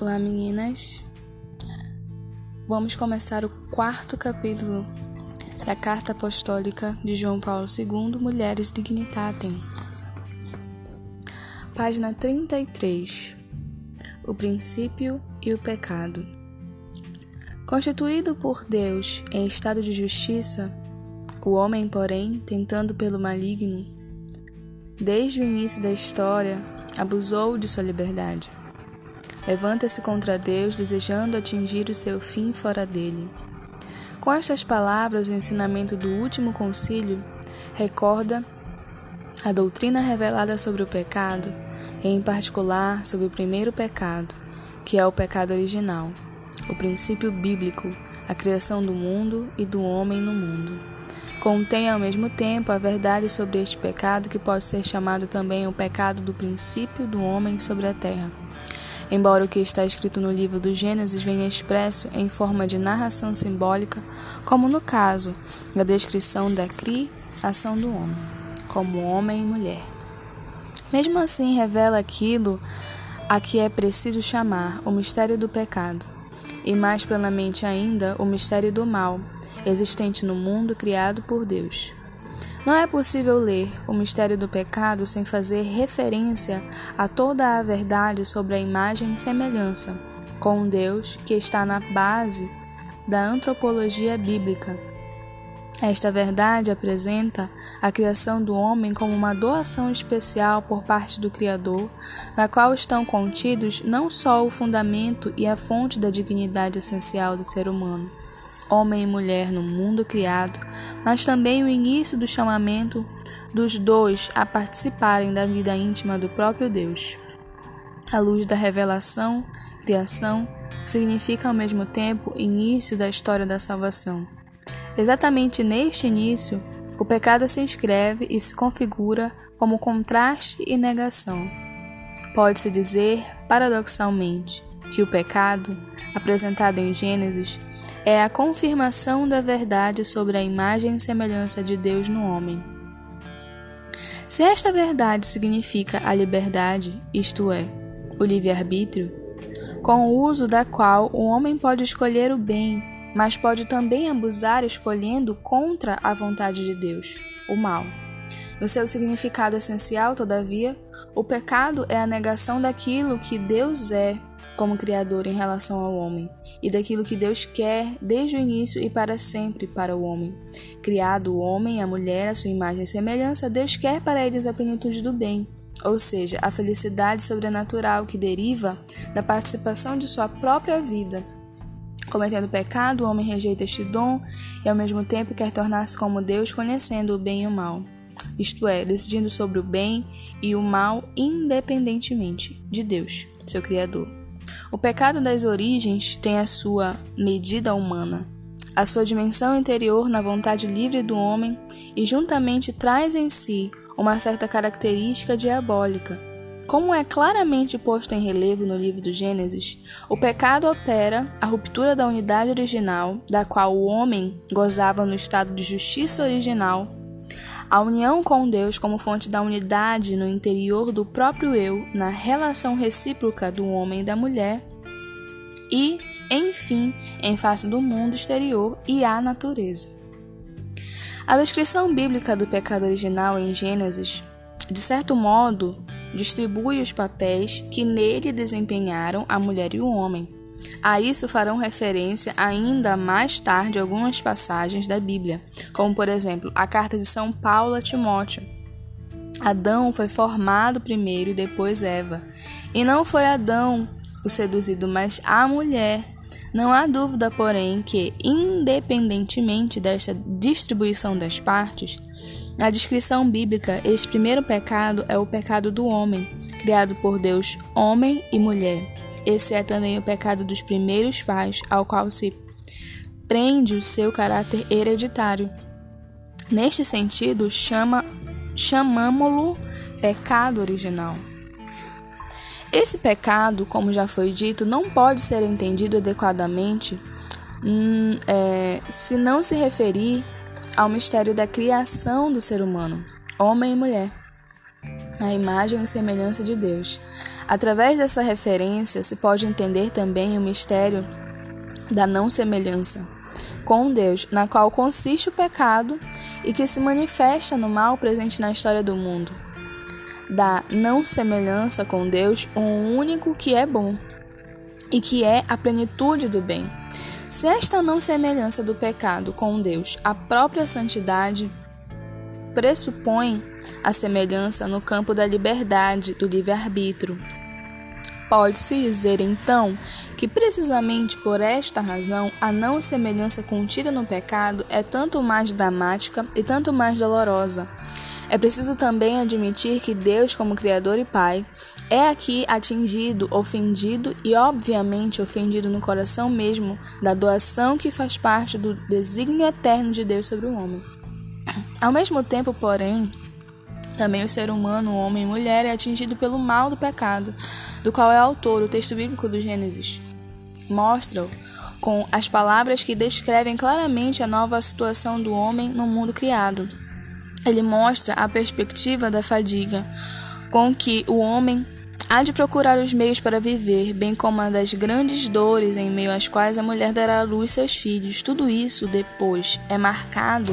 Olá, meninas. Vamos começar o quarto capítulo da Carta Apostólica de João Paulo II, Mulheres Dignitatem. Página 33. O princípio e o pecado. Constituído por Deus em estado de justiça, o homem, porém, tentando pelo maligno, desde o início da história, abusou de sua liberdade Levanta-se contra Deus, desejando atingir o seu fim fora dele. Com estas palavras, o ensinamento do último concílio recorda a doutrina revelada sobre o pecado, e em particular sobre o primeiro pecado, que é o pecado original, o princípio bíblico, a criação do mundo e do homem no mundo. Contém ao mesmo tempo a verdade sobre este pecado, que pode ser chamado também o pecado do princípio do homem sobre a terra. Embora o que está escrito no livro do Gênesis venha expresso em forma de narração simbólica, como no caso da descrição da criação do homem, como homem e mulher. Mesmo assim, revela aquilo a que é preciso chamar o mistério do pecado, e mais plenamente ainda o mistério do mal, existente no mundo criado por Deus. Não é possível ler o mistério do pecado sem fazer referência a toda a verdade sobre a imagem e semelhança com um Deus que está na base da antropologia bíblica. Esta verdade apresenta a criação do homem como uma doação especial por parte do Criador, na qual estão contidos não só o fundamento e a fonte da dignidade essencial do ser humano, homem e mulher no mundo criado, mas também o início do chamamento dos dois a participarem da vida íntima do próprio Deus. A luz da revelação, criação, significa ao mesmo tempo início da história da salvação. Exatamente neste início, o pecado se inscreve e se configura como contraste e negação. Pode-se dizer, paradoxalmente, que o pecado, apresentado em Gênesis, é a confirmação da verdade sobre a imagem e semelhança de Deus no homem. Se esta verdade significa a liberdade, isto é, o livre-arbítrio, com o uso da qual o homem pode escolher o bem, mas pode também abusar escolhendo contra a vontade de Deus, o mal. No seu significado essencial, todavia, o pecado é a negação daquilo que Deus é como Criador em relação ao homem e daquilo que Deus quer desde o início e para sempre para o homem. Criado o homem e a mulher à sua imagem e semelhança, Deus quer para eles a plenitude do bem, ou seja, a felicidade sobrenatural que deriva da participação de sua própria vida. Cometendo pecado, o homem rejeita este dom e ao mesmo tempo quer tornar-se como Deus, conhecendo o bem e o mal. Isto é, decidindo sobre o bem e o mal independentemente de Deus, seu Criador. O pecado das origens tem a sua medida humana, a sua dimensão interior na vontade livre do homem e juntamente traz em si uma certa característica diabólica. Como é claramente posto em relevo no livro do Gênesis, o pecado opera a ruptura da unidade original, da qual o homem gozava no estado de justiça original a união com Deus como fonte da unidade no interior do próprio eu, na relação recíproca do homem e da mulher, e, enfim, em face do mundo exterior e à natureza. A descrição bíblica do pecado original em Gênesis, de certo modo, distribui os papéis que nele desempenharam a mulher e o homem a isso farão referência ainda mais tarde algumas passagens da Bíblia, como por exemplo a carta de São Paulo a Timóteo. Adão foi formado primeiro e depois Eva. E não foi Adão o seduzido, mas a mulher. Não há dúvida, porém, que, independentemente desta distribuição das partes, na descrição bíblica, este primeiro pecado é o pecado do homem, criado por Deus, homem e mulher. Esse é também o pecado dos primeiros pais, ao qual se prende o seu caráter hereditário. Neste sentido, chama, chamamo-lo pecado original. Esse pecado, como já foi dito, não pode ser entendido adequadamente hum, é, se não se referir ao mistério da criação do ser humano, homem e mulher, a imagem e semelhança de Deus. Através dessa referência se pode entender também o mistério da não semelhança com Deus, na qual consiste o pecado e que se manifesta no mal presente na história do mundo. Da não semelhança com Deus, um único que é bom e que é a plenitude do bem. Se esta não semelhança do pecado com Deus, a própria santidade pressupõe a semelhança no campo da liberdade, do livre-arbítrio. Pode-se dizer então que precisamente por esta razão a não semelhança contida no pecado é tanto mais dramática e tanto mais dolorosa. É preciso também admitir que Deus, como Criador e Pai, é aqui atingido, ofendido e, obviamente, ofendido no coração mesmo da doação que faz parte do desígnio eterno de Deus sobre o homem. Ao mesmo tempo, porém, também o ser humano, homem e mulher, é atingido pelo mal do pecado, do qual é autor o texto bíblico do Gênesis. Mostra-o com as palavras que descrevem claramente a nova situação do homem no mundo criado. Ele mostra a perspectiva da fadiga com que o homem há de procurar os meios para viver, bem como a das grandes dores em meio às quais a mulher dará à luz seus filhos. Tudo isso, depois, é marcado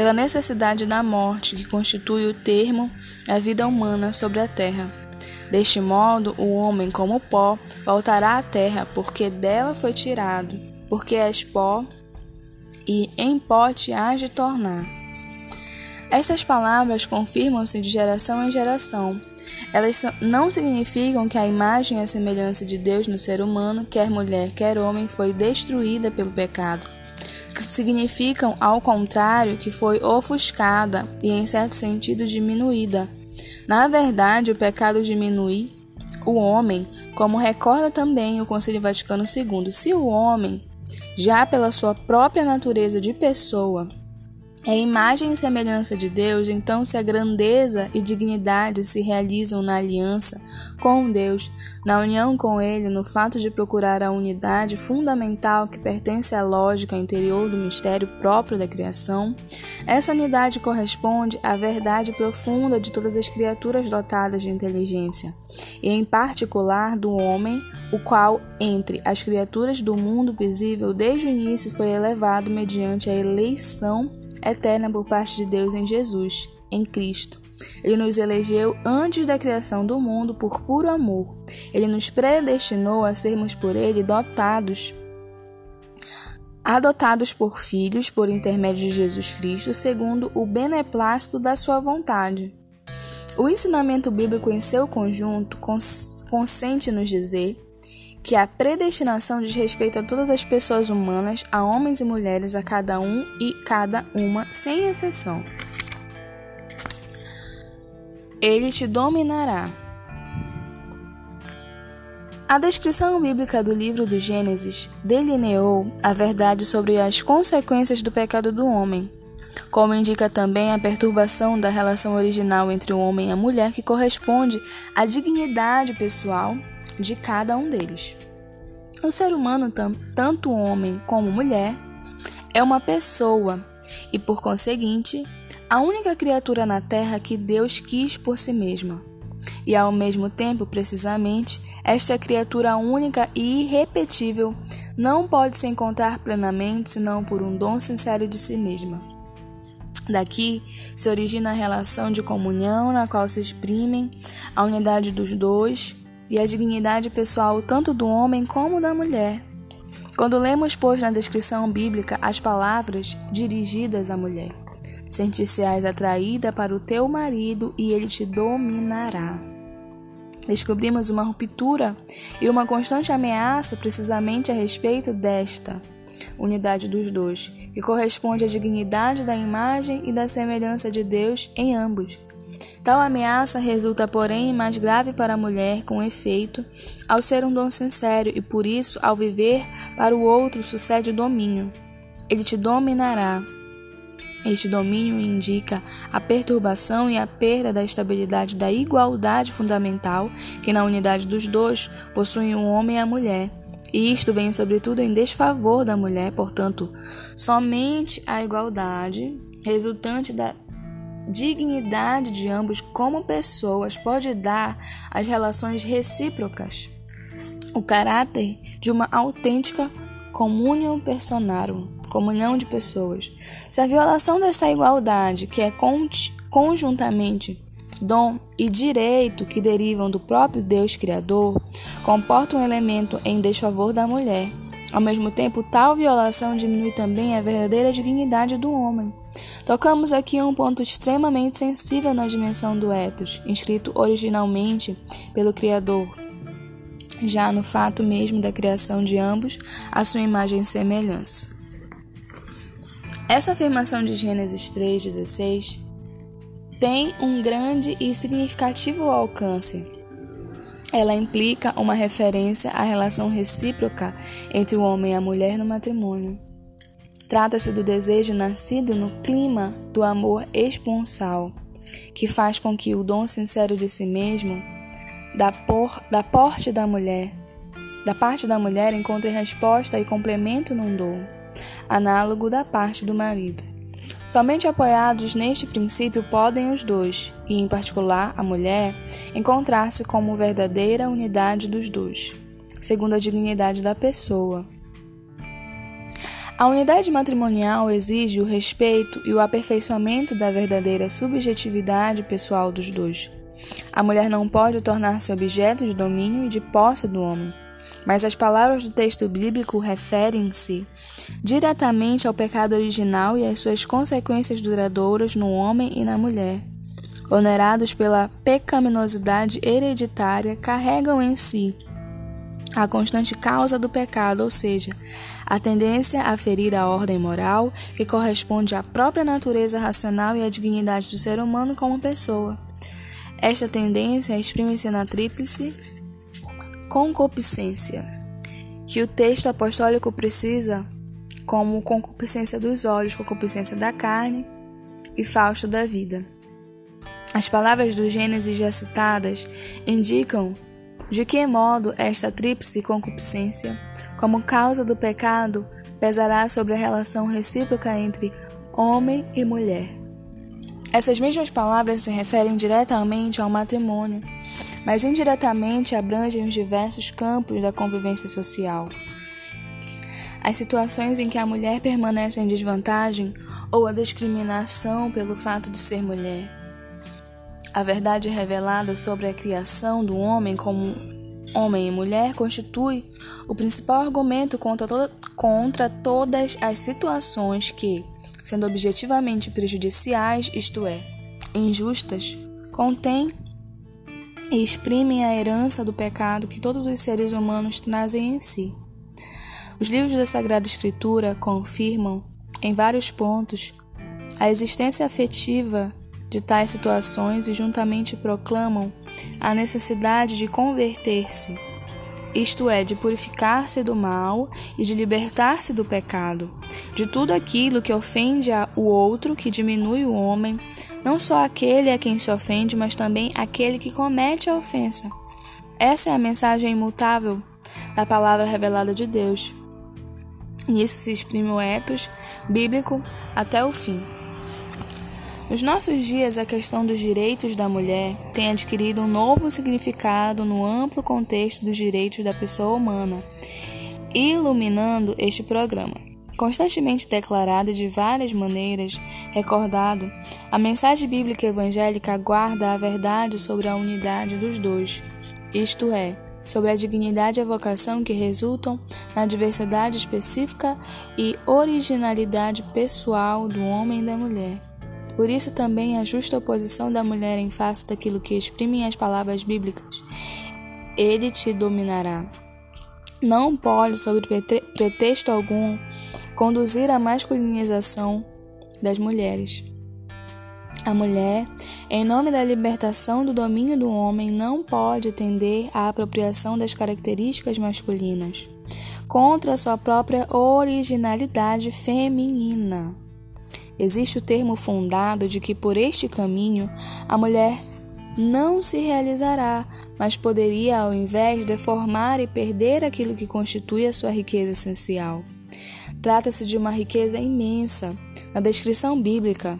pela necessidade da morte que constitui o termo da vida humana sobre a terra. Deste modo, o homem, como pó, voltará à terra, porque dela foi tirado, porque és pó, e em pó te hás de tornar. Estas palavras confirmam-se de geração em geração. Elas não significam que a imagem e a semelhança de Deus no ser humano, quer mulher, quer homem, foi destruída pelo pecado. Significam, ao contrário, que foi ofuscada e, em certo sentido, diminuída na verdade, o pecado diminui o homem, como recorda também o Concílio Vaticano II. Se o homem, já pela sua própria natureza de pessoa, é imagem e semelhança de Deus, então se a grandeza e dignidade se realizam na aliança com Deus, na união com Ele, no fato de procurar a unidade fundamental que pertence à lógica interior do mistério próprio da criação, essa unidade corresponde à verdade profunda de todas as criaturas dotadas de inteligência, e em particular do homem, o qual, entre as criaturas do mundo visível, desde o início foi elevado mediante a eleição eterna por parte de Deus em Jesus, em Cristo. Ele nos elegeu antes da criação do mundo por puro amor. Ele nos predestinou a sermos por ele dotados adotados por filhos por intermédio de Jesus Cristo, segundo o beneplácito da sua vontade. O ensinamento bíblico em seu conjunto consente nos dizer que a predestinação diz respeito a todas as pessoas humanas, a homens e mulheres, a cada um e cada uma, sem exceção. Ele te dominará. A descrição bíblica do livro do Gênesis delineou a verdade sobre as consequências do pecado do homem, como indica também a perturbação da relação original entre o homem e a mulher, que corresponde à dignidade pessoal de cada um deles. O ser humano, tanto homem como mulher, é uma pessoa e, por conseguinte, a única criatura na Terra que Deus quis por si mesma. E, ao mesmo tempo, precisamente, esta criatura única e irrepetível não pode se encontrar plenamente senão por um dom sincero de si mesma. Daqui se origina a relação de comunhão na qual se exprimem a unidade dos dois e a dignidade pessoal tanto do homem como da mulher. Quando lemos, pois, na descrição bíblica as palavras dirigidas à mulher: Sentir-se-ás atraída para o teu marido e ele te dominará. Descobrimos uma ruptura e uma constante ameaça precisamente a respeito desta unidade dos dois, que corresponde à dignidade da imagem e da semelhança de Deus em ambos, Tal ameaça resulta, porém, mais grave para a mulher, com efeito, ao ser um dom sincero e por isso, ao viver para o outro, sucede o domínio. Ele te dominará. Este domínio indica a perturbação e a perda da estabilidade da igualdade fundamental que na unidade dos dois possuem o homem e a mulher. E isto vem sobretudo em desfavor da mulher, portanto, somente a igualdade resultante da dignidade de ambos como pessoas pode dar às relações recíprocas o caráter de uma autêntica communion personarum, comunhão de pessoas. Se a violação dessa igualdade, que é conjuntamente dom e direito que derivam do próprio Deus Criador, comporta um elemento em desfavor da mulher, ao mesmo tempo, tal violação diminui também a verdadeira dignidade do homem. Tocamos aqui um ponto extremamente sensível na dimensão do ethos, inscrito originalmente pelo Criador, já no fato mesmo da criação de ambos, a sua imagem e semelhança. Essa afirmação de Gênesis 3,16 tem um grande e significativo alcance ela implica uma referência à relação recíproca entre o homem e a mulher no matrimônio. Trata-se do desejo nascido no clima do amor esponsal, que faz com que o dom sincero de si mesmo, da, por, da porte da mulher, da parte da mulher encontre resposta e complemento num dom, análogo da parte do marido. Somente apoiados neste princípio podem os dois, e em particular a mulher, encontrar-se como verdadeira unidade dos dois, segundo a dignidade da pessoa. A unidade matrimonial exige o respeito e o aperfeiçoamento da verdadeira subjetividade pessoal dos dois. A mulher não pode tornar-se objeto de domínio e de posse do homem, mas as palavras do texto bíblico referem-se diretamente ao pecado original e às suas consequências duradouras no homem e na mulher. Onerados pela pecaminosidade hereditária, carregam em si a constante causa do pecado, ou seja, a tendência a ferir a ordem moral que corresponde à própria natureza racional e à dignidade do ser humano como pessoa. Esta tendência exprime-se na tríplice concupiscência, que o texto apostólico precisa como concupiscência dos olhos, concupiscência da carne e fausto da vida. As palavras do Gênesis já citadas indicam de que modo esta tríplice concupiscência, como causa do pecado, pesará sobre a relação recíproca entre homem e mulher. Essas mesmas palavras se referem diretamente ao matrimônio, mas indiretamente abrangem os diversos campos da convivência social as situações em que a mulher permanece em desvantagem ou a discriminação pelo fato de ser mulher. A verdade revelada sobre a criação do homem como homem e mulher constitui o principal argumento contra, to contra todas as situações que, sendo objetivamente prejudiciais, isto é, injustas, contêm e exprimem a herança do pecado que todos os seres humanos trazem em si. Os livros da Sagrada Escritura confirmam, em vários pontos, a existência afetiva de tais situações e juntamente proclamam a necessidade de converter-se, isto é, de purificar-se do mal e de libertar-se do pecado, de tudo aquilo que ofende o outro, que diminui o homem, não só aquele a quem se ofende, mas também aquele que comete a ofensa. Essa é a mensagem imutável da palavra revelada de Deus. Nisso se exprime o ethos bíblico até o fim. Nos nossos dias, a questão dos direitos da mulher tem adquirido um novo significado no amplo contexto dos direitos da pessoa humana, iluminando este programa. Constantemente declarado de várias maneiras, recordado, a mensagem bíblica evangélica guarda a verdade sobre a unidade dos dois, isto é, sobre a dignidade e a vocação que resultam na diversidade específica e originalidade pessoal do homem e da mulher. Por isso também a justa oposição da mulher em face daquilo que exprimem as palavras bíblicas. Ele te dominará. Não pode, sob pretexto algum, conduzir à masculinização das mulheres. A mulher, em nome da libertação do domínio do homem, não pode tender à apropriação das características masculinas contra sua própria originalidade feminina. Existe o termo fundado de que por este caminho a mulher não se realizará, mas poderia, ao invés, deformar e perder aquilo que constitui a sua riqueza essencial. Trata-se de uma riqueza imensa. Na descrição bíblica,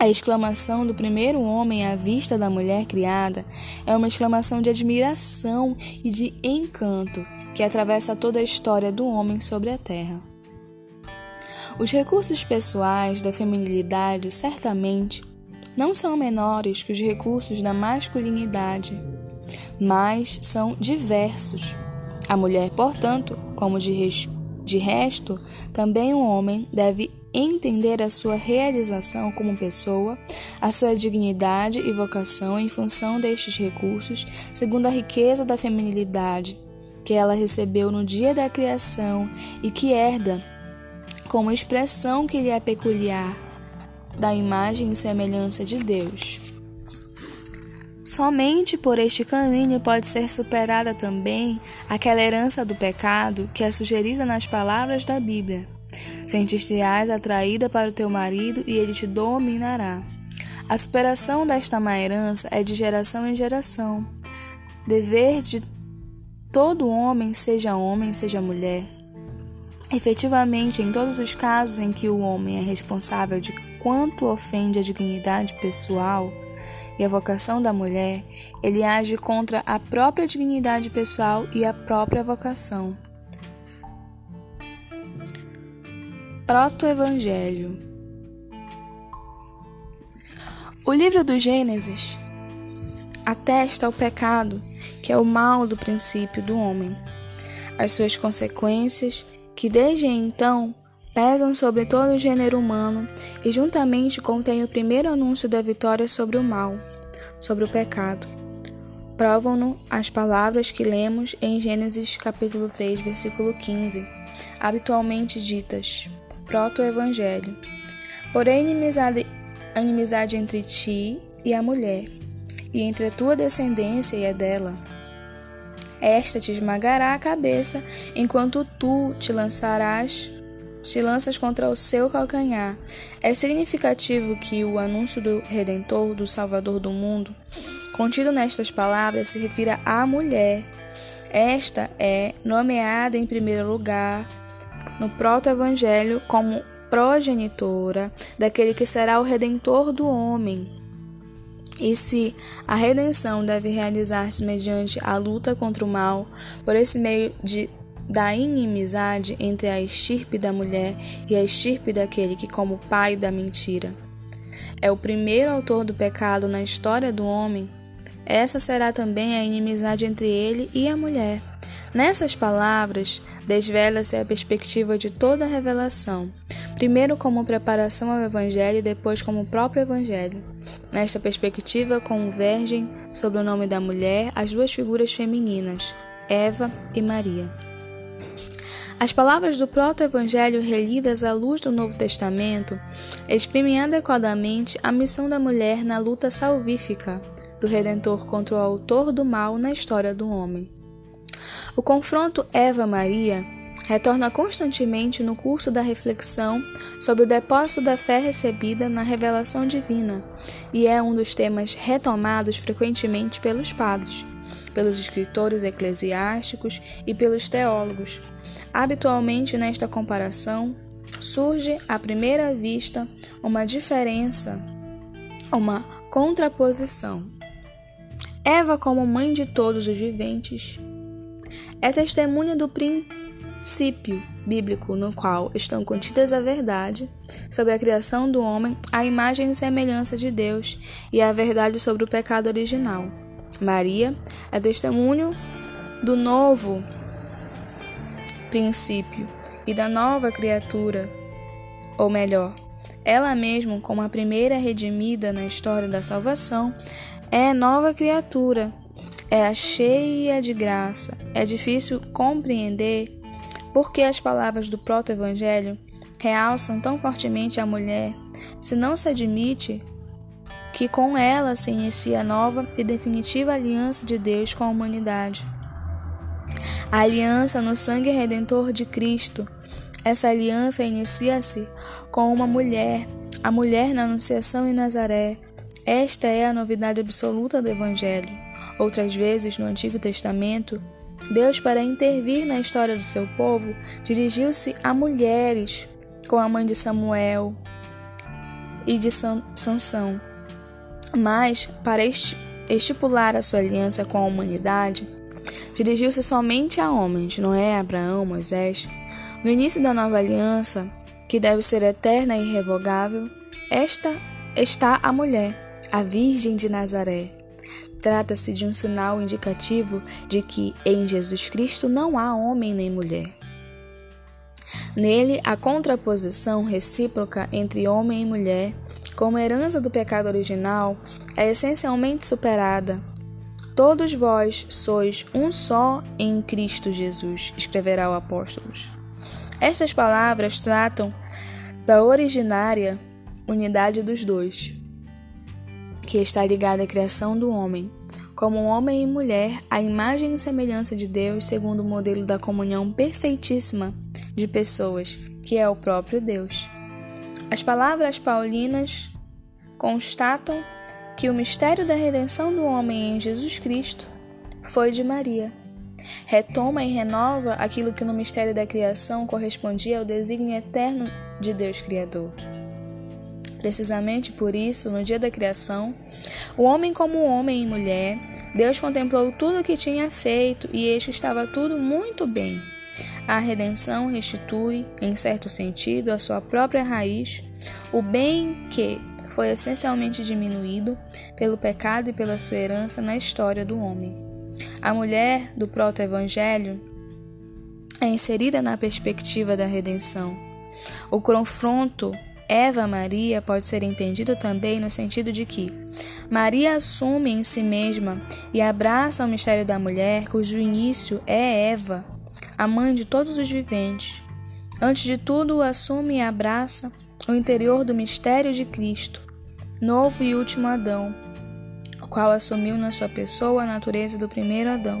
A exclamação do primeiro homem à vista da mulher criada é uma exclamação de admiração e de encanto que atravessa toda a história do homem sobre a terra. Os recursos pessoais da feminilidade certamente não são menores que os recursos da masculinidade, mas são diversos. A mulher, portanto, como de, de resto, também o homem deve entender a sua realização como pessoa, a sua dignidade e vocação em função destes recursos, segundo a riqueza da feminilidade que ela recebeu no dia da criação e que herda como expressão que lhe é peculiar da imagem e semelhança de Deus. Somente por este caminho pode ser superada também aquela herança do pecado que é sugerida nas palavras da Bíblia. Sentir-te-ás atraída para o teu marido e ele te dominará. A superação desta má herança é de geração em geração. Dever de todo homem, seja homem, seja mulher. Efetivamente, em todos os casos em que o homem é responsável de quanto ofende a dignidade pessoal e a vocação da mulher, ele age contra a própria dignidade pessoal e a própria vocação. Proto-Evangelho O livro do Gênesis atesta o pecado, que é o mal do princípio do homem, as suas consequências, que desde então pesam sobre todo o gênero humano e juntamente contém o primeiro anúncio da vitória sobre o mal, sobre o pecado. Provam-no as palavras que lemos em Gênesis capítulo 3, versículo 15, habitualmente ditas: proto-evangelho. Porém, inimizade, inimizade entre ti e a mulher, e entre a tua descendência e a dela. Esta te esmagará a cabeça, enquanto tu te lançarás, te lanças contra o seu calcanhar. É significativo que o anúncio do Redentor, do Salvador do mundo, contido nestas palavras, se refira à mulher. Esta é nomeada em primeiro lugar no proto-evangelho como progenitora daquele que será o redentor do homem. E se a redenção deve realizar-se mediante a luta contra o mal, por esse meio de da inimizade entre a estirpe da mulher e a estirpe daquele que, como pai da mentira, é o primeiro autor do pecado na história do homem, essa será também a inimizade entre ele e a mulher. Nessas palavras, desvela-se a perspectiva de toda a revelação, primeiro como preparação ao Evangelho e depois como próprio Evangelho. Nesta perspectiva, convergem sobre o nome da mulher as duas figuras femininas, Eva e Maria. As palavras do proto-evangelho relidas à luz do Novo Testamento exprimem adequadamente a missão da mulher na luta salvífica do Redentor contra o autor do mal na história do homem. O confronto Eva-Maria retorna constantemente no curso da reflexão sobre o depósito da fé recebida na revelação divina e é um dos temas retomados frequentemente pelos padres, pelos escritores eclesiásticos e pelos teólogos. Habitualmente, nesta comparação, surge à primeira vista uma diferença, uma contraposição. Eva, como mãe de todos os viventes, é testemunha do princípio bíblico no qual estão contidas a verdade sobre a criação do homem, a imagem e semelhança de Deus e a verdade sobre o pecado original. Maria é testemunho do novo princípio e da nova criatura, ou melhor, ela mesma, como a primeira redimida na história da salvação, é nova criatura é cheia de graça. É difícil compreender por que as palavras do proto-evangelho realçam tão fortemente a mulher, se não se admite que com ela se inicia a nova e definitiva aliança de Deus com a humanidade. A aliança no sangue redentor de Cristo. Essa aliança inicia-se com uma mulher, a mulher na Anunciação em Nazaré. Esta é a novidade absoluta do Evangelho. Outras vezes, no Antigo Testamento, Deus, para intervir na história do seu povo, dirigiu-se a mulheres, com a mãe de Samuel e de Sansão. Mas, para estipular a sua aliança com a humanidade, dirigiu-se somente a homens, Noé, Abraão, Moisés. No início da nova aliança, que deve ser eterna e irrevogável, esta está a mulher, a Virgem de Nazaré. Trata-se de um sinal indicativo de que em Jesus Cristo não há homem nem mulher. Nele, a contraposição recíproca entre homem e mulher, como herança do pecado original, é essencialmente superada. Todos vós sois um só em Cristo Jesus, escreverá o apóstolo. Estas palavras tratam da originária unidade dos dois, que está ligada à criação do homem, como homem e mulher, a imagem e semelhança de Deus, segundo o modelo da comunhão perfeitíssima de pessoas, que é o próprio Deus. As palavras paulinas constatam que o mistério da redenção do homem em Jesus Cristo foi de Maria. Retoma e renova aquilo que no mistério da criação correspondia ao desígnio eterno de Deus Criador. Precisamente por isso, no dia da criação, o homem como homem e mulher, Deus contemplou tudo o que tinha feito e este estava tudo muito bem. A redenção restitui, em certo sentido, a sua própria raiz, o bem que foi essencialmente diminuído pelo pecado e pela sua herança na história do homem. A mulher do proto-evangelho é inserida na perspectiva da redenção. O confronto Eva Maria pode ser entendido também no sentido de que Maria assume em si mesma e abraça o mistério da mulher, cujo início é Eva, a mãe de todos os viventes. Antes de tudo, assume e abraça o interior do mistério de Cristo, novo e último Adão, o qual assumiu na sua pessoa a natureza do primeiro Adão.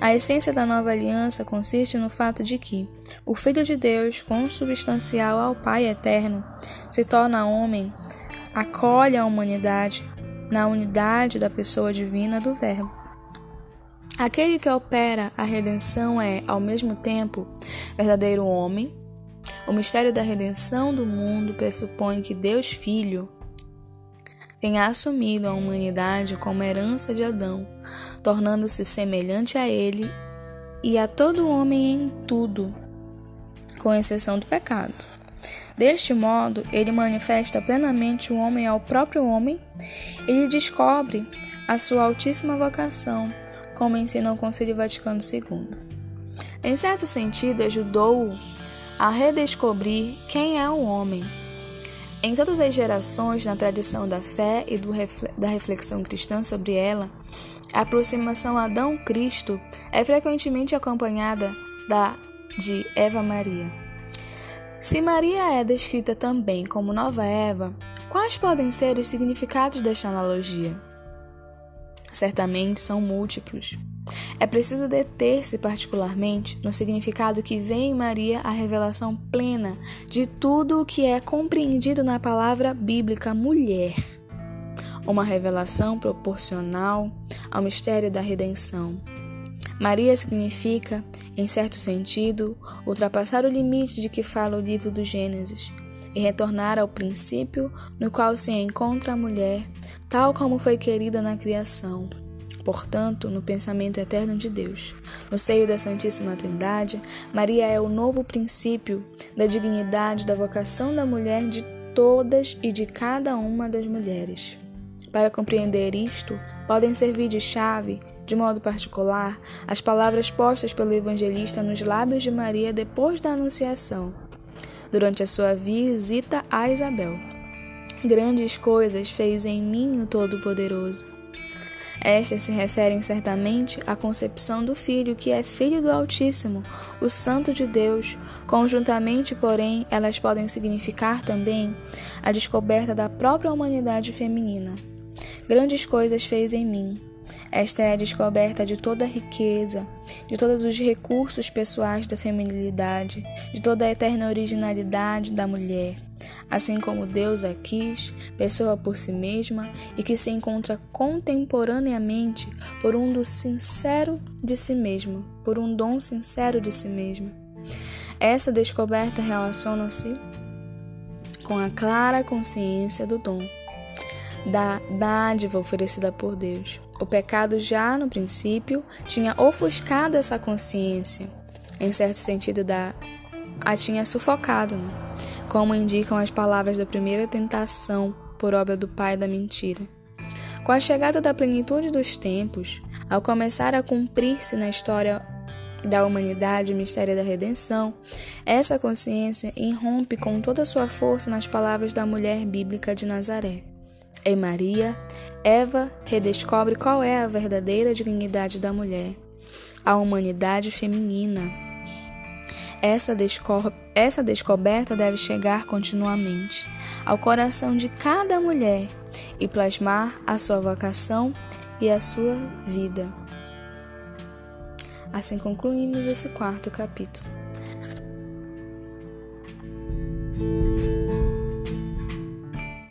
A essência da nova aliança consiste no fato de que o Filho de Deus, consubstancial ao Pai eterno, se torna homem, acolhe a humanidade na unidade da pessoa divina do Verbo. Aquele que opera a redenção é, ao mesmo tempo, verdadeiro homem. O mistério da redenção do mundo pressupõe que Deus Filho tenha assumido a humanidade como herança de Adão, tornando-se semelhante a ele e a todo homem em tudo, com exceção do pecado. Deste modo, ele manifesta plenamente o homem ao próprio homem, ele descobre a sua altíssima vocação, como ensina o Concílio Vaticano II. Em certo sentido, ajudou-o a redescobrir quem é o homem em todas as gerações, na tradição da fé e refle da reflexão cristã sobre ela, a aproximação Adão-Cristo é frequentemente acompanhada da de Eva Maria. Se Maria é descrita também como nova Eva, quais podem ser os significados desta analogia? Certamente são múltiplos. É preciso deter-se particularmente no significado que vê em Maria a revelação plena de tudo o que é compreendido na palavra bíblica mulher. Uma revelação proporcional ao mistério da redenção. Maria significa, em certo sentido, ultrapassar o limite de que fala o livro do Gênesis e retornar ao princípio no qual se encontra a mulher, tal como foi querida na criação portanto, no pensamento eterno de Deus. No seio da Santíssima Trindade, Maria é o novo princípio da dignidade da vocação da mulher de todas e de cada uma das mulheres. Para compreender isto, podem servir de chave, de modo particular, as palavras postas pelo evangelista nos lábios de Maria depois da Anunciação, durante a sua visita a Isabel. Grandes coisas fez em mim o Todo-Poderoso. Estas se referem certamente à concepção do Filho, que é Filho do Altíssimo, o Santo de Deus. Conjuntamente, porém, elas podem significar também a descoberta da própria humanidade feminina. Grandes coisas fez em mim. Esta é a descoberta de toda a riqueza, de todos os recursos pessoais da feminilidade, de toda a eterna originalidade da mulher assim como Deus a quis, pessoa por si mesma e que se encontra contemporaneamente por um do sincero de si mesmo, por um dom sincero de si mesma. Essa descoberta relaciona-se com a clara consciência do dom, da dádiva oferecida por Deus. O pecado já no princípio tinha ofuscado essa consciência, em certo sentido da a tinha sufocado, né? Como indicam as palavras da primeira tentação por obra do pai da mentira. Com a chegada da plenitude dos tempos, ao começar a cumprir-se na história da humanidade o mistério da redenção, essa consciência irrompe com toda a sua força nas palavras da mulher bíblica de Nazaré. Em Maria, Eva redescobre qual é a verdadeira dignidade da mulher, a humanidade feminina. Essa, desco essa descoberta deve chegar continuamente ao coração de cada mulher e plasmar a sua vocação e a sua vida. Assim concluímos esse quarto capítulo.